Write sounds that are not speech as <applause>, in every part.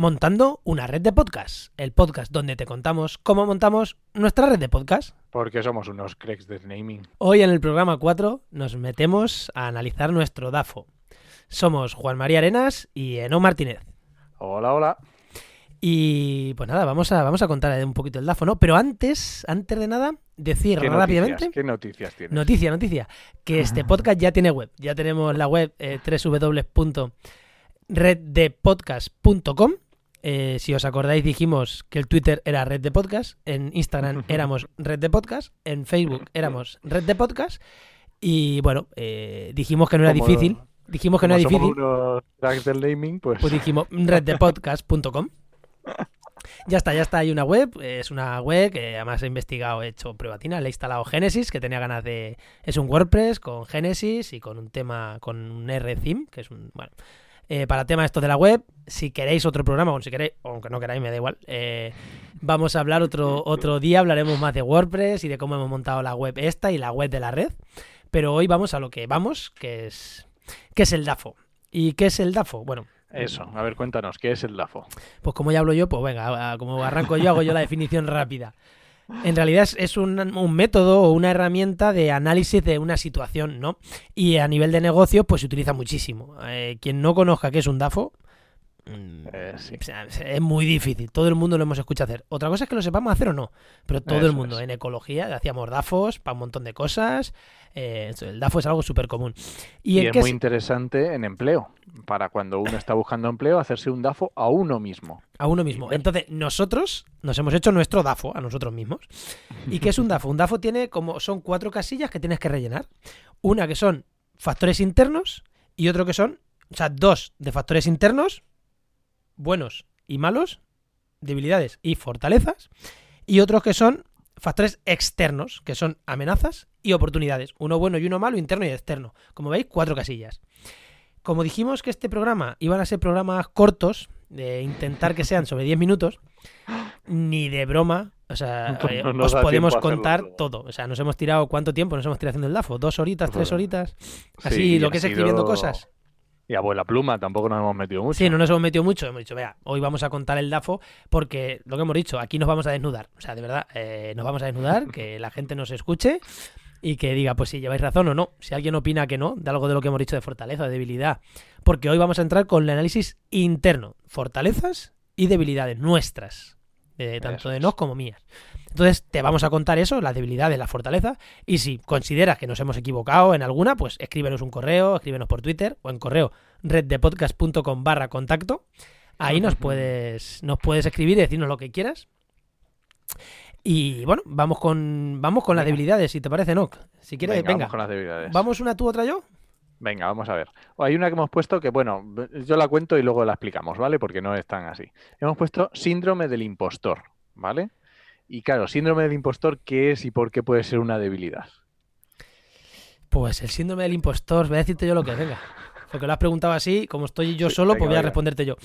Montando una red de podcast, el podcast donde te contamos cómo montamos nuestra red de podcast. Porque somos unos cracks de naming. Hoy en el programa 4 nos metemos a analizar nuestro DAFO. Somos Juan María Arenas y Eno Martínez. Hola, hola. Y pues nada, vamos a, vamos a contar un poquito el DAFO, ¿no? Pero antes, antes de nada, decir ¿Qué rápidamente. noticias? ¿Qué noticias tienes? Noticia, noticia. Que este podcast ya tiene web. Ya tenemos la web eh, www.reddepodcast.com. Eh, si os acordáis, dijimos que el Twitter era Red de Podcast, en Instagram éramos Red de Podcast, en Facebook éramos Red de Podcast. Y bueno, eh, dijimos que no era Como- difícil. Dijimos que no era difícil. unos del naming, pues, Pues dijimos reddepodcast.com. Ya está, ya está. Hay una web. Es una web que además he investigado, he hecho pruebatina. Le he instalado Genesis, que tenía ganas de. Es un WordPress con Genesis y con un tema, con un R-Theme, que es un. Bueno. Eh, para tema esto de la web, si queréis otro programa, o si queréis, o aunque no queráis, me da igual. eh, vamos a hablar otro, otro día, hablaremos más de WordPress y de cómo hemos montado la web esta y la web de la red. Pero hoy vamos a lo que vamos, que es. ¿Qué es el DAFO? ¿Y qué es el DAFO? Bueno, eso. A ver, cuéntanos, ¿qué es el DAFO? pues como ya hablo yo, pues venga, como arranco yo, hago yo la definición rápida. En realidad es, un, método o una herramienta de análisis de una situación, ¿no? Y a nivel de negocio, pues se utiliza muchísimo. Eh, quien no conozca qué es un DAFO, Eh, sí. o sea, es muy difícil. Todo el mundo lo hemos escuchado hacer. Otra cosa es que lo sepamos hacer o no. Pero todo el mundo es. en ecología hacíamos DAFOs para un montón de cosas. Eh, el DAFO es algo súper común. ¿Y, es muy interesante en empleo. Para cuando uno está buscando empleo, hacerse un DAFO a uno mismo. A uno mismo. Entonces, nosotros nos hemos hecho nuestro DAFO a nosotros mismos. ¿Y qué es un DAFO? Un DAFO tiene como son cuatro casillas que tienes que rellenar. Una que son factores internos y otro que son, o sea, dos de factores internos, buenos y malos, debilidades y fortalezas, y otros que son factores externos, que son amenazas y oportunidades. Uno bueno y uno malo, interno y externo. Como veis, cuatro casillas. Como dijimos que este programa iban a ser programas cortos, de intentar que sean sobre 10 minutos, ni de broma, o sea, <laughs> No eh, os podemos hacerlo contar todo. O sea, nos hemos tirado, ¿cuánto tiempo nos hemos tirado haciendo el DAFO? ¿Dos horitas, tres Bueno, horitas? Así, Sí, lo que es escribiendo sido- cosas. Y abuela pluma, tampoco nos hemos metido mucho. Sí, no nos hemos metido mucho. Hemos dicho, vea, hoy vamos a contar el DAFO porque lo que hemos dicho, aquí nos vamos a desnudar. O sea, de verdad, eh, nos vamos a desnudar, que <laughs> la gente nos escuche y que diga, pues si lleváis razón o no. Si alguien opina que no, de algo de lo que hemos dicho de fortaleza, de debilidad. Porque hoy vamos a entrar con el análisis interno, fortalezas y debilidades nuestras, eh, tanto de nos como mías. Entonces te vamos a contar eso, las debilidades, las fortalezas, y si consideras que nos hemos equivocado en alguna, pues escríbenos un correo, escríbenos por Twitter o en correo reddepodcast.com barra contacto. Ahí nos puedes, nos puedes escribir y decirnos lo que quieras. Y bueno, vamos con, vamos con las debilidades, si te parece, Noc. Si quieres, venga, venga. vamos con las debilidades. ¿Vamos una tú, otra yo? Venga, vamos a ver. O Hay una que hemos puesto que, bueno, yo la cuento y luego la explicamos, ¿vale? Porque no es tan así. Hemos puesto síndrome del impostor, ¿vale? Y claro, síndrome del impostor, ¿qué es y por qué puede ser una debilidad? Pues el síndrome del impostor, voy a decirte yo lo que es, venga. Porque lo has preguntado así, como estoy yo Sí, solo, venga, pues voy a responderte yo.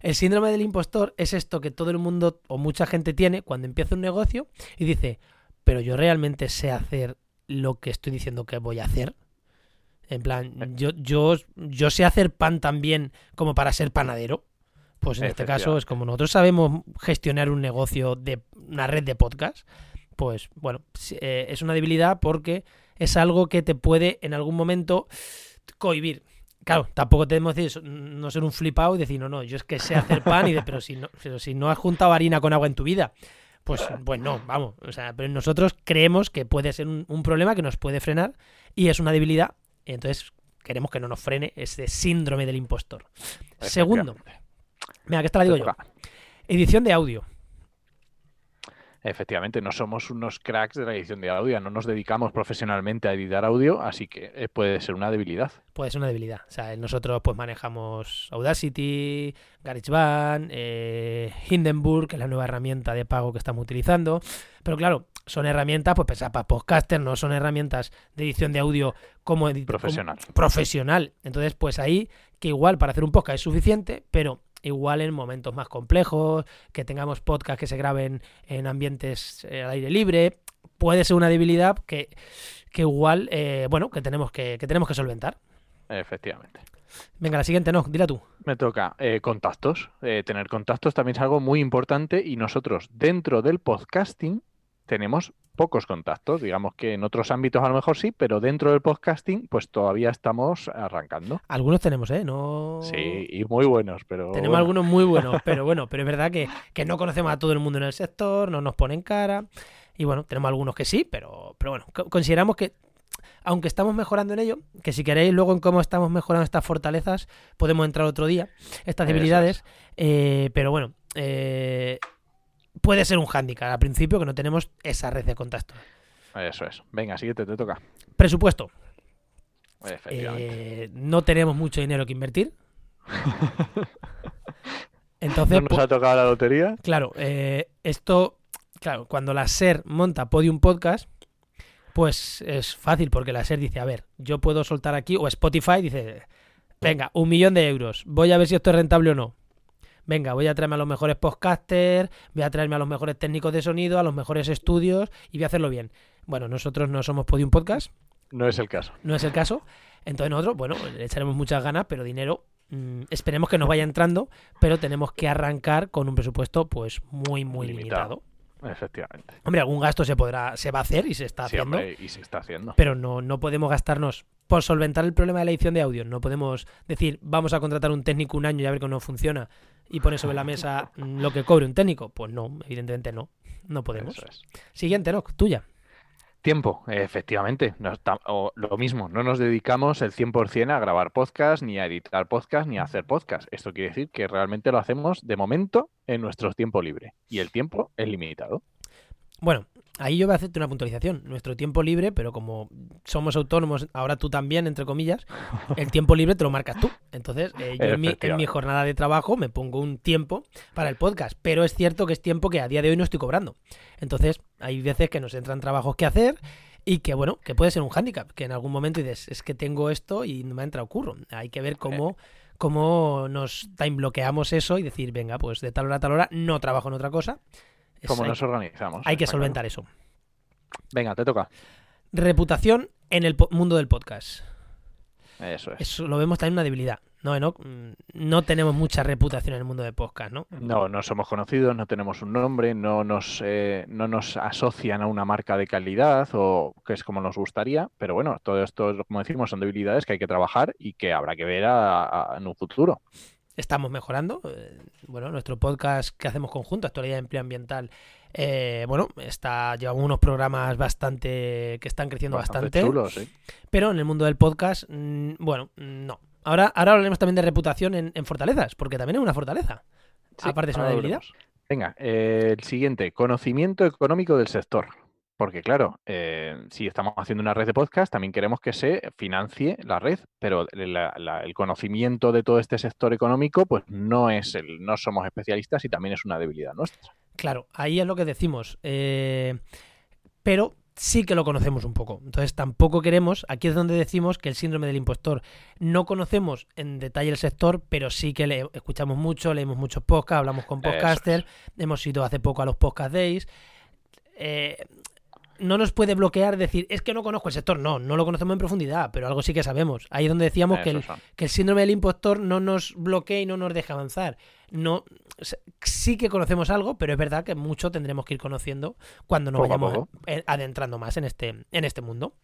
El síndrome del impostor es esto que todo el mundo o mucha gente tiene cuando empieza un negocio y dice, pero yo realmente sé hacer lo que estoy diciendo que voy a hacer. En Eh. plan, yo, yo, yo sé hacer pan tan bien como para ser panadero. Pues en este caso es como nosotros sabemos gestionar un negocio de una red de podcast, pues bueno, eh, es una debilidad porque es algo que te puede en algún momento cohibir. Claro, tampoco tenemos que decir, no ser un flipado y decir, no, no, yo es que sé hacer pan, y de, pero, si no, pero si no has juntado harina con agua en tu vida, pues, pues no, vamos. O sea, pero nosotros creemos que puede ser un, un problema que nos puede frenar y es una debilidad. Entonces queremos que no nos frene ese síndrome del impostor. Segundo, mira, que esta la digo yo. Edición de audio. Efectivamente, no somos unos cracks de la edición de audio, no nos dedicamos profesionalmente a editar audio, así que eh, puede ser una debilidad. puede ser una debilidad. O sea, nosotros pues manejamos Audacity, GarageBand, eh, Hindenburg, que es la nueva herramienta de pago que estamos utilizando. Pero claro, son herramientas pues pensadas para podcasters, no son herramientas de edición de audio como Profesional. como profesional. Entonces, pues ahí que igual para hacer un podcast es suficiente, pero igual en momentos más complejos, que tengamos podcasts que se graben en ambientes eh, al aire libre, puede ser una debilidad que, que igual, eh, bueno, que tenemos que, que tenemos que solventar. Efectivamente. Venga, la siguiente no, dila tú. Me toca eh, contactos. Eh, tener contactos también es algo muy importante y nosotros dentro del podcasting tenemos pocos contactos. Digamos que en otros ámbitos a lo mejor sí, pero dentro del podcasting pues todavía estamos arrancando. Algunos tenemos, ¿eh? No... Sí, y muy buenos, pero... Tenemos algunos muy buenos, <laughs> pero bueno, pero es verdad que, que, no conocemos a todo el mundo en el sector, no nos ponen cara. Y bueno, tenemos algunos que sí, pero, pero bueno, consideramos que aunque estamos mejorando en ello, que si queréis luego en cómo estamos mejorando estas fortalezas, podemos entrar otro día, estas debilidades, eh, pero bueno, eh, puede ser un hándicap al principio que no tenemos esa red de contacto. Eso es. Venga, siguiente, te toca. Presupuesto. Eh, no tenemos mucho dinero que invertir. <laughs> Entonces, ¿No nos ha tocado la lotería? Claro, esto, claro, cuando la SER monta Podium Podcast, pues es fácil porque la SER dice, a ver, yo puedo soltar aquí, o Spotify dice, venga, un millón de euros, voy a ver si esto es rentable o no. Venga, voy a traerme a los mejores podcasters, voy a traerme a los mejores técnicos de sonido, a los mejores estudios y voy a hacerlo bien. Bueno, nosotros no somos Podium Podcast. No es el caso. No es el caso. Entonces nosotros, bueno, le echaremos muchas ganas, pero dinero mm, esperemos que nos vaya entrando, pero tenemos que arrancar con un presupuesto pues muy, muy limitado. Efectivamente. Hombre, algún gasto se podrá, se va a hacer y se está haciendo. y se está haciendo. Pero no, no podemos gastarnos por solventar el problema de la edición de audio. No podemos decir, vamos a contratar un técnico un año y a ver cómo funciona y poner sobre la mesa lo que cobre un técnico. Pues no, evidentemente no. No podemos. Siguiente, ¿no? Tuya. Tiempo, efectivamente. lo mismo, no nos dedicamos el 100% a grabar podcast, ni a editar podcast, ni a hacer podcast. Esto quiere decir que realmente lo hacemos de momento en nuestro tiempo libre. Y el tiempo es limitado. Bueno, ahí yo voy a hacerte una puntualización. Nuestro tiempo libre, pero como somos autónomos, ahora tú también, entre comillas, <laughs> el tiempo libre te lo marcas tú. Entonces, eh, yo en mi, en mi, jornada de trabajo me pongo un tiempo para el podcast, pero es cierto que es tiempo que a día de hoy no estoy cobrando. Entonces, hay veces que nos entran trabajos que hacer y que, bueno, que puede ser un hándicap, que en algún momento dices, es que tengo esto y no me ha entrado curro. Hay que ver cómo cómo nos time bloqueamos eso y decir, venga, pues de tal hora a tal hora no trabajo en otra cosa. ¿Cómo nos organizamos? Hay que solventar eso. Venga, te toca. Reputación en el mundo del podcast. Eso es. Eso lo vemos también una debilidad. No, no, mm, no tenemos mucha reputación en el mundo de podcast, ¿no? No, no somos conocidos, no tenemos un nombre, no nos, eh, no nos asocian a una marca de calidad o que es como nos gustaría, pero bueno, todo esto, como decimos, son debilidades que hay que trabajar y que habrá que ver en un futuro estamos mejorando. Eh, bueno, nuestro podcast que hacemos conjunto, Actualidad de Empleo Ambiental, eh, bueno, está, llevamos unos programas bastante que están creciendo bastante. Pero en el mundo del podcast, mm, bueno, no. Ahora, ahora hablaremos también de reputación en, fortalezas, porque también es una fortaleza. Aparte es una debilidad. Venga, eh, el siguiente, conocimiento económico del sector. Porque claro, eh, si estamos haciendo una red de podcast, también queremos que se financie la red, pero el conocimiento de todo este sector económico, pues no es el, no somos especialistas y también es una debilidad nuestra. Claro, ahí es lo que decimos. Eh, pero sí que lo conocemos un poco. Entonces tampoco queremos, aquí es donde decimos que el síndrome del impostor, no conocemos en detalle el sector, pero sí que le escuchamos mucho, leemos muchos podcasts, hablamos con podcasters, hemos ido hace poco a los podcast days. Eh, no nos puede bloquear decir, es que no conozco el sector. No, no lo conocemos en profundidad, pero algo sí que sabemos. Ahí es donde decíamos que el, que el, síndrome del impostor no nos bloquea y no nos deja avanzar. No, sí que conocemos algo, pero es verdad que mucho tendremos que ir conociendo cuando nos vayamos adentrando más en este, en este mundo.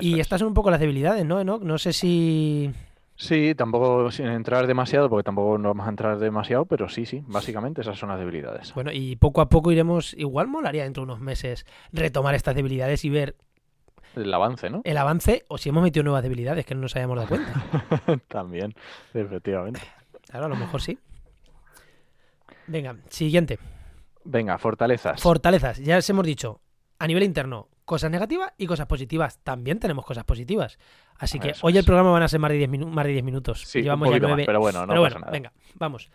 y estas son un poco las debilidades, ¿no? No sé si... Sí, tampoco sin entrar demasiado, porque tampoco nos vamos a entrar demasiado, pero sí, sí, básicamente esas son las debilidades. Bueno, y poco a poco iremos, igual molaría dentro de unos meses retomar estas debilidades y ver el avance, ¿no? El avance, o si hemos metido nuevas debilidades que no nos hayamos dado cuenta. <laughs> También, efectivamente. Claro, a lo mejor sí. Venga, siguiente. Venga, fortalezas. Fortalezas, ya les hemos dicho, a nivel interno, cosas negativas y cosas positivas. También tenemos cosas positivas. Así que hoy el programa van a ser más de 10, minutos. Sí, Llevamos ya nueve. pero bueno, no pasa nada. Venga, vamos.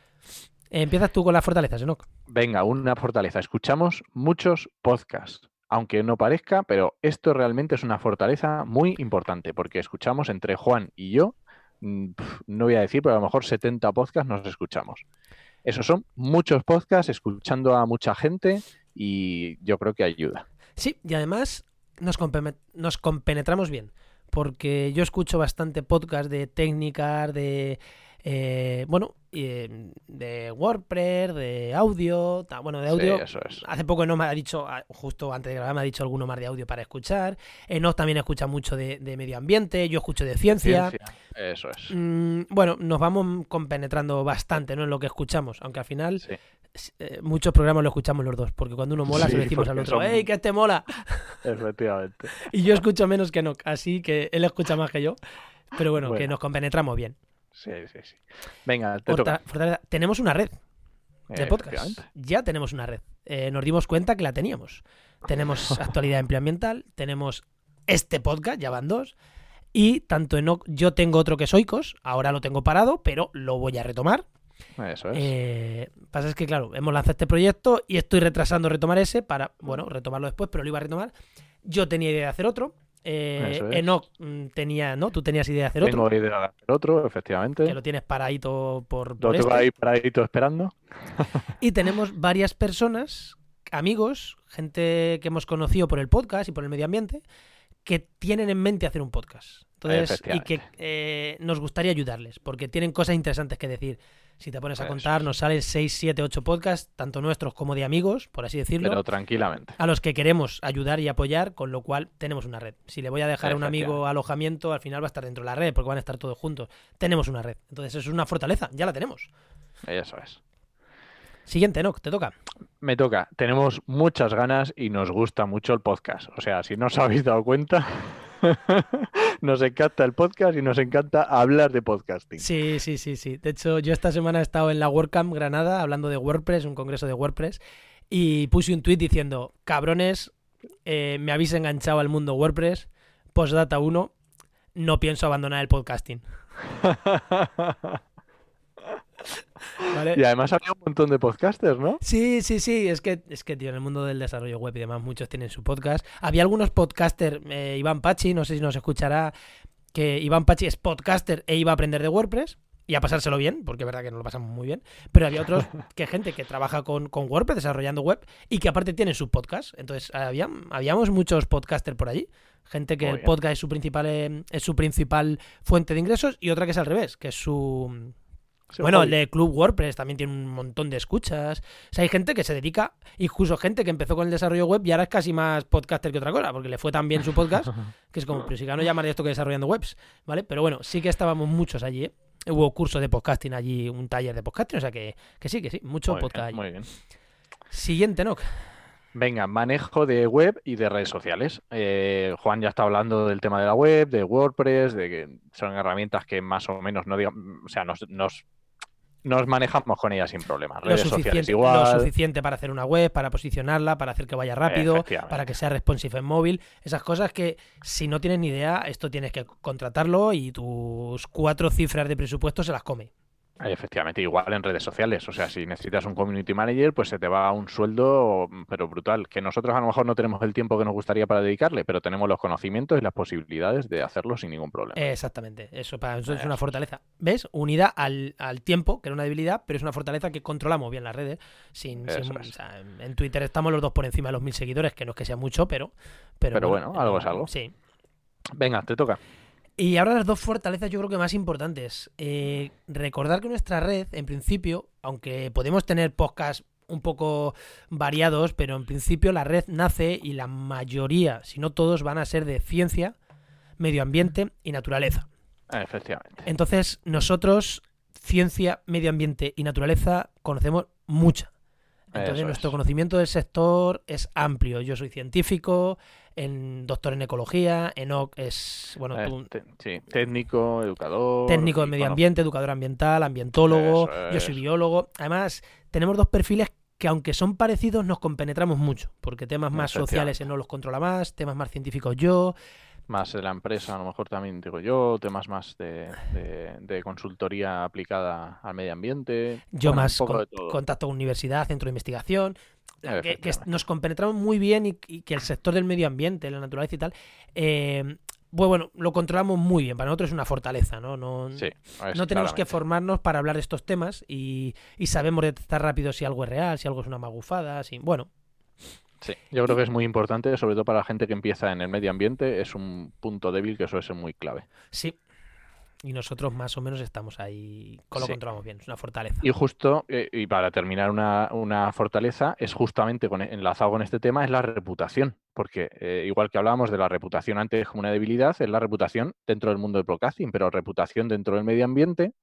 empiezas tú con las fortalezas, ¿no? Venga, una fortaleza. Escuchamos muchos podcasts. Aunque no parezca, pero esto realmente es una fortaleza muy importante, porque escuchamos entre Juan y yo, mm, no voy a decir, pero a lo mejor 70 podcasts nos escuchamos. Esos son muchos podcasts, escuchando a mucha gente y yo creo que ayuda. Sí, y además nos, nos compenetramos bien. porque yo escucho bastante podcast de técnicas, de eh, bueno, eh, de WordPress, de audio, bueno, de audio. Hace poco no me ha dicho, justo antes de grabar, me ha dicho alguno más de audio para escuchar. Enoch también escucha mucho de, medio ambiente, yo escucho de ciencia. Eso es. Mm, bueno, nos vamos compenetrando bastante ¿no? en lo que escuchamos, aunque al final eh, muchos programas lo escuchamos los dos, porque cuando uno mola se lo decimos al otro, ¡Ey, que este mola! <laughs> Efectivamente. y yo escucho menos que Enoch, así que él escucha más que yo. Pero bueno, que nos compenetramos bien. Sí, sí, sí. Venga, te toca. Tenemos una red de podcast. Ya tenemos una red. Eh, nos dimos cuenta que la teníamos. Tenemos <laughs> actualidad empleoambiental, tenemos este podcast, ya van dos. Y tanto en yo tengo otro que es Oikos, ahora lo tengo parado, pero lo voy a retomar. Eso es. Eh, pasa es que, claro, hemos lanzado este proyecto y estoy retrasando retomar ese para, bueno, retomarlo después, pero lo iba a retomar. Yo tenía idea de hacer otro. Eh, Enoch mm, tenía, ¿no? Tú tenías idea de hacer otro. Tengo idea de hacer otro, efectivamente. Que lo tienes paradito por. Lo tengo este. ahí paradito esperando. y tenemos varias personas, amigos, gente que hemos conocido por el podcast y por el medio ambiente, que tienen en mente hacer un podcast. Entonces, y que eh, nos gustaría ayudarles, porque tienen cosas interesantes que decir. Si te pones a contar, nos salen 6, 7, 8 podcasts, tanto nuestros como de amigos, por así decirlo. Pero tranquilamente. A los que queremos ayudar y apoyar, con lo cual tenemos una red. Si le voy a dejar a un amigo alojamiento, al final va a estar dentro de la red, porque van a estar todos juntos. Tenemos una red. Entonces, eso es una fortaleza, ya la tenemos. Eso es. Siguiente, ¿no? ¿Te toca? Me toca. Tenemos muchas ganas y nos gusta mucho el podcast. O sea, si no os habéis dado cuenta, <laughs> nos encanta el podcast y nos encanta hablar de podcasting. Sí, sí, sí, sí. De hecho, yo esta semana he estado en la WordCamp Granada hablando de WordPress, un congreso de WordPress, y puse un tweet diciendo, cabrones, eh, me habéis enganchado al mundo WordPress, postdata 1, no pienso abandonar el podcasting. <laughs> <laughs> Y además había un montón de podcasters, ¿no? Sí, sí, sí. Es que, es que, tío, en el mundo del desarrollo web y demás, muchos tienen su podcast. Había algunos podcasters, eh, Iván Pachi, no sé si nos escuchará, que Iván Pachi es podcaster e iba a aprender de WordPress y a pasárselo bien, porque es verdad que nos lo pasamos muy bien. Pero había otros <laughs> que gente que trabaja con, WordPress desarrollando web y que aparte tienen su podcast. Entonces, había, habíamos muchos podcasters por allí. Gente que el podcast es su principal eh, es su principal fuente de ingresos y otra que es al revés, que es su bueno, el de Club WordPress también tiene un montón de escuchas. O sea, hay gente que se dedica, incluso gente que empezó con el desarrollo web y ahora es casi más podcaster que otra cosa, porque le fue tan bien su podcast, <laughs> que es como, pero si no llamaría esto que desarrollando webs, ¿vale? Pero bueno, sí que estábamos muchos allí, ¿eh? Hubo cursos de podcasting allí, un taller de podcasting, o sea que, que sí, que sí, mucho podcast allí. Muy bien. Siguiente, ¿no? Venga, manejo de web y de redes sociales. Eh, Juan ya está hablando del tema de la web, de WordPress, de que son herramientas que más o menos no digan, o sea, nos, nos nos manejamos con ella sin problemas. Redes sociales igual. Lo suficiente para hacer una web, para posicionarla, para hacer que vaya rápido, para que sea responsive en móvil. Esas cosas que si no tienes ni idea, esto tienes que contratarlo y tus cuatro cifras de presupuesto se las come. Efectivamente, igual en redes sociales. O sea, si necesitas un community manager, pues se te va un sueldo, pero brutal. Que nosotros a lo mejor no tenemos el tiempo que nos gustaría para dedicarle, pero tenemos los conocimientos y las posibilidades de hacerlo sin ningún problema. Exactamente, eso, para eso es una fortaleza. ¿Ves? Unida al, tiempo, que era una debilidad, pero es una fortaleza que controlamos bien las redes. Sin, en Twitter estamos los dos por encima de los mil seguidores, que no es que sea mucho, pero. Pero, bueno, algo es algo. Sí. Venga, te toca. Y ahora las dos fortalezas yo creo que más importantes. Eh, recordar que nuestra red, en principio, aunque podemos tener podcasts un poco variados, pero en principio la red nace y la mayoría, si no todos, van a ser de ciencia, medio ambiente y naturaleza. Efectivamente. Entonces, nosotros, ciencia, medio ambiente y naturaleza, conocemos mucha. Entonces, nuestro conocimiento del sector es amplio. Yo soy científico, en doctor en ecología, Enoch es, bueno, eh, sí, técnico, educador. Técnico de medio ambiente, educador ambiental, ambientólogo, yo soy biólogo. Además, tenemos dos perfiles que aunque son parecidos nos compenetramos mucho, porque temas más sociales Enoch los controla más, temas más científicos yo, más de la empresa, a lo mejor también digo yo, temas más de, consultoría aplicada al medio ambiente. Yo más contacto con universidad, centro de investigación, que, nos compenetramos muy bien y, que el sector del medio ambiente, la naturaleza y tal, eh, pues bueno, lo controlamos muy bien. Para nosotros es una fortaleza, ¿no? No, no tenemos que formarnos para hablar de estos temas y, y sabemos detectar rápido si algo es real, si algo es una magufada, si, bueno. Sí, yo creo que es muy importante, sobre todo para la gente que empieza en el medio ambiente, es un punto débil que suele ser muy clave. Sí, y nosotros más o menos estamos ahí, con lo controlamos bien, es una fortaleza. Y justo, eh, y para terminar una, fortaleza, es justamente con, enlazado con este tema, es la reputación. Porque eh, igual que hablábamos de la reputación antes como una debilidad, es la reputación dentro del mundo del broadcasting, pero reputación dentro del medio ambiente.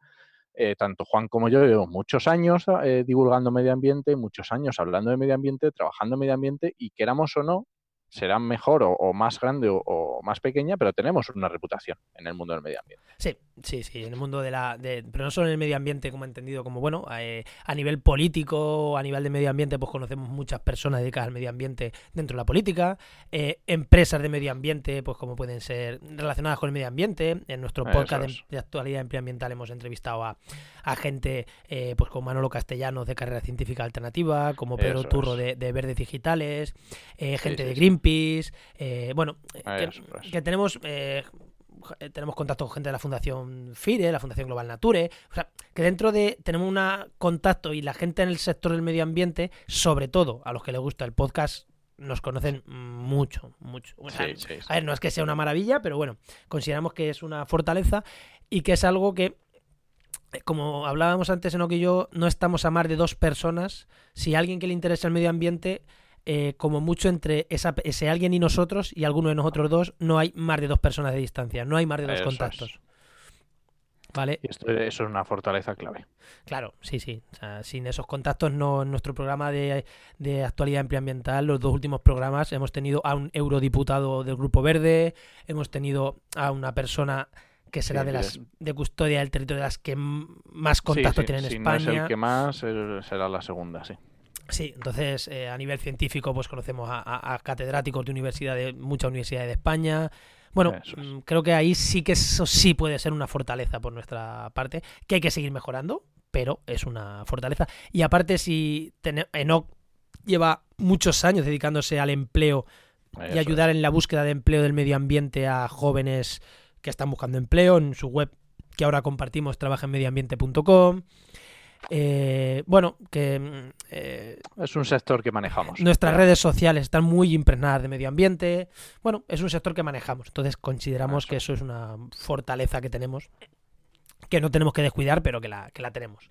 Eh, tanto Juan como yo llevo muchos años divulgando medio ambiente, muchos años hablando de medio ambiente, trabajando en medio ambiente y queramos o no, será mejor o, más grande o, más pequeña, pero tenemos una reputación en el mundo del medio ambiente. Sí, sí, sí, en el mundo de la... pero no solo en el medio ambiente, como he entendido, como bueno, eh, a nivel político, a nivel de medio ambiente, pues conocemos muchas personas dedicadas al medio ambiente dentro de la política, eh, empresas de medio ambiente, pues como pueden ser relacionadas con el medio ambiente. En nuestro podcast de, actualidad ambiental hemos entrevistado a, gente eh, pues como Manolo Castellanos de Carrera Científica Alternativa, como Pedro Turro de, Verdes Digitales, gente de Green eh, bueno, que, tenemos eh, tenemos contacto con gente de la Fundación FIRE, la Fundación Global Nature, o sea, que dentro de tenemos un contacto y la gente en el sector del medio ambiente, sobre todo a los que les gusta el podcast, nos conocen mucho, mucho. A ver, no es que sea una maravilla, pero bueno, consideramos que es una fortaleza y que es algo que, como hablábamos antes en lo que yo, no estamos a más de dos personas. Si alguien que le interesa el medio ambiente eh, como mucho entre ese alguien y nosotros y alguno de nosotros dos, no hay más de dos personas de distancia, no hay más de dos contactos. ¿Vale? Esto, eso es una fortaleza clave. Claro, sí, sí. sin esos contactos, no, nuestro programa de, actualidad ambiental, los dos últimos programas, hemos tenido a un eurodiputado del Grupo Verde, hemos tenido a una persona que será de las de custodia del territorio de las que más contacto tienen en España. No es el que más, será la segunda, sí. Sí, entonces eh, a nivel científico pues conocemos a, catedráticos de universidades, muchas universidades de España. Bueno, mm, creo que ahí sí que eso sí puede ser una fortaleza por nuestra parte, que hay que seguir mejorando, pero es una fortaleza. Y aparte, si Enoch lleva muchos años dedicándose al empleo y ayudar en la búsqueda de empleo del medio ambiente a jóvenes que están buscando empleo en su web que ahora compartimos, trabajaenmedioambiente.com. Eh, bueno, que... Mm, eh, es un sector que manejamos. Nuestras redes sociales están muy impregnadas de medio ambiente. Bueno, es un sector que manejamos. Entonces consideramos que eso es una fortaleza que tenemos, que no tenemos que descuidar, pero que la, que la tenemos.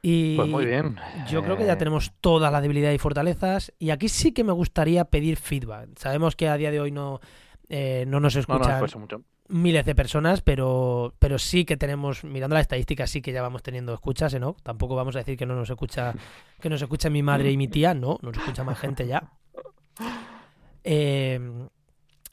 Y pues muy bien. Yo creo que ya eh, tenemos toda la debilidad y fortalezas. Y aquí sí que me gustaría pedir feedback. Sabemos que a día de hoy no, no nos escuchan. mucho miles de personas, pero, pero sí que tenemos, mirando la estadística, sí que ya vamos teniendo escuchas, ¿no? Tampoco vamos a decir que no nos escucha, que nos escucha mi madre y mi tía, no, nos escucha más gente ya. Eh,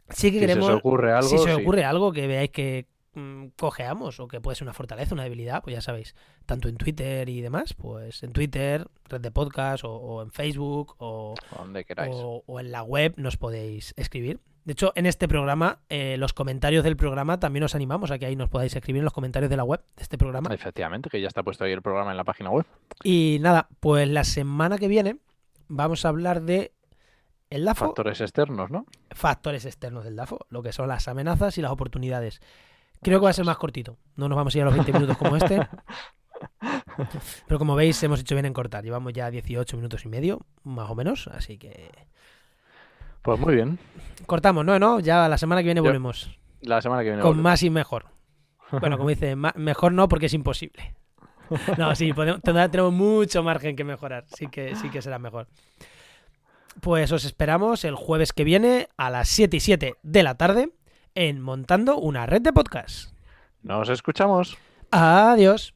sí que queremos. Si se ocurre algo. Si se ocurre algo que veáis que mm, cojeamos o que puede ser una fortaleza, una debilidad, pues ya sabéis, tanto en Twitter y demás, pues en Twitter, red de podcast, o, en Facebook, o, donde queráis. o en la web nos podéis escribir. De hecho, en este programa, eh, los comentarios del programa también os animamos a que ahí nos podáis escribir en los comentarios de la web de este programa. Efectivamente, que ya está puesto ahí el programa en la página web. Y nada, pues la semana que viene vamos a hablar de el DAFO. Factores externos, ¿no? Factores externos del DAFO, lo que son las amenazas y las oportunidades. Creo que va a ser más cortito. No nos vamos a ir a los 20 minutos como este. <laughs> Pero como veis, hemos hecho bien en cortar. Llevamos ya 18 minutos y medio, más o menos. Así que pues muy bien. Cortamos, ¿no? ¿no? Ya la semana que viene volvemos. La semana que viene. Con más y mejor. Bueno, como dice, mejor no porque es imposible. No, sí, tenemos mucho margen que mejorar. Sí que, sí que será mejor. Pues os esperamos el jueves que viene a las 7 y 7 de la tarde en Montando una red de podcast. Nos escuchamos. Adiós.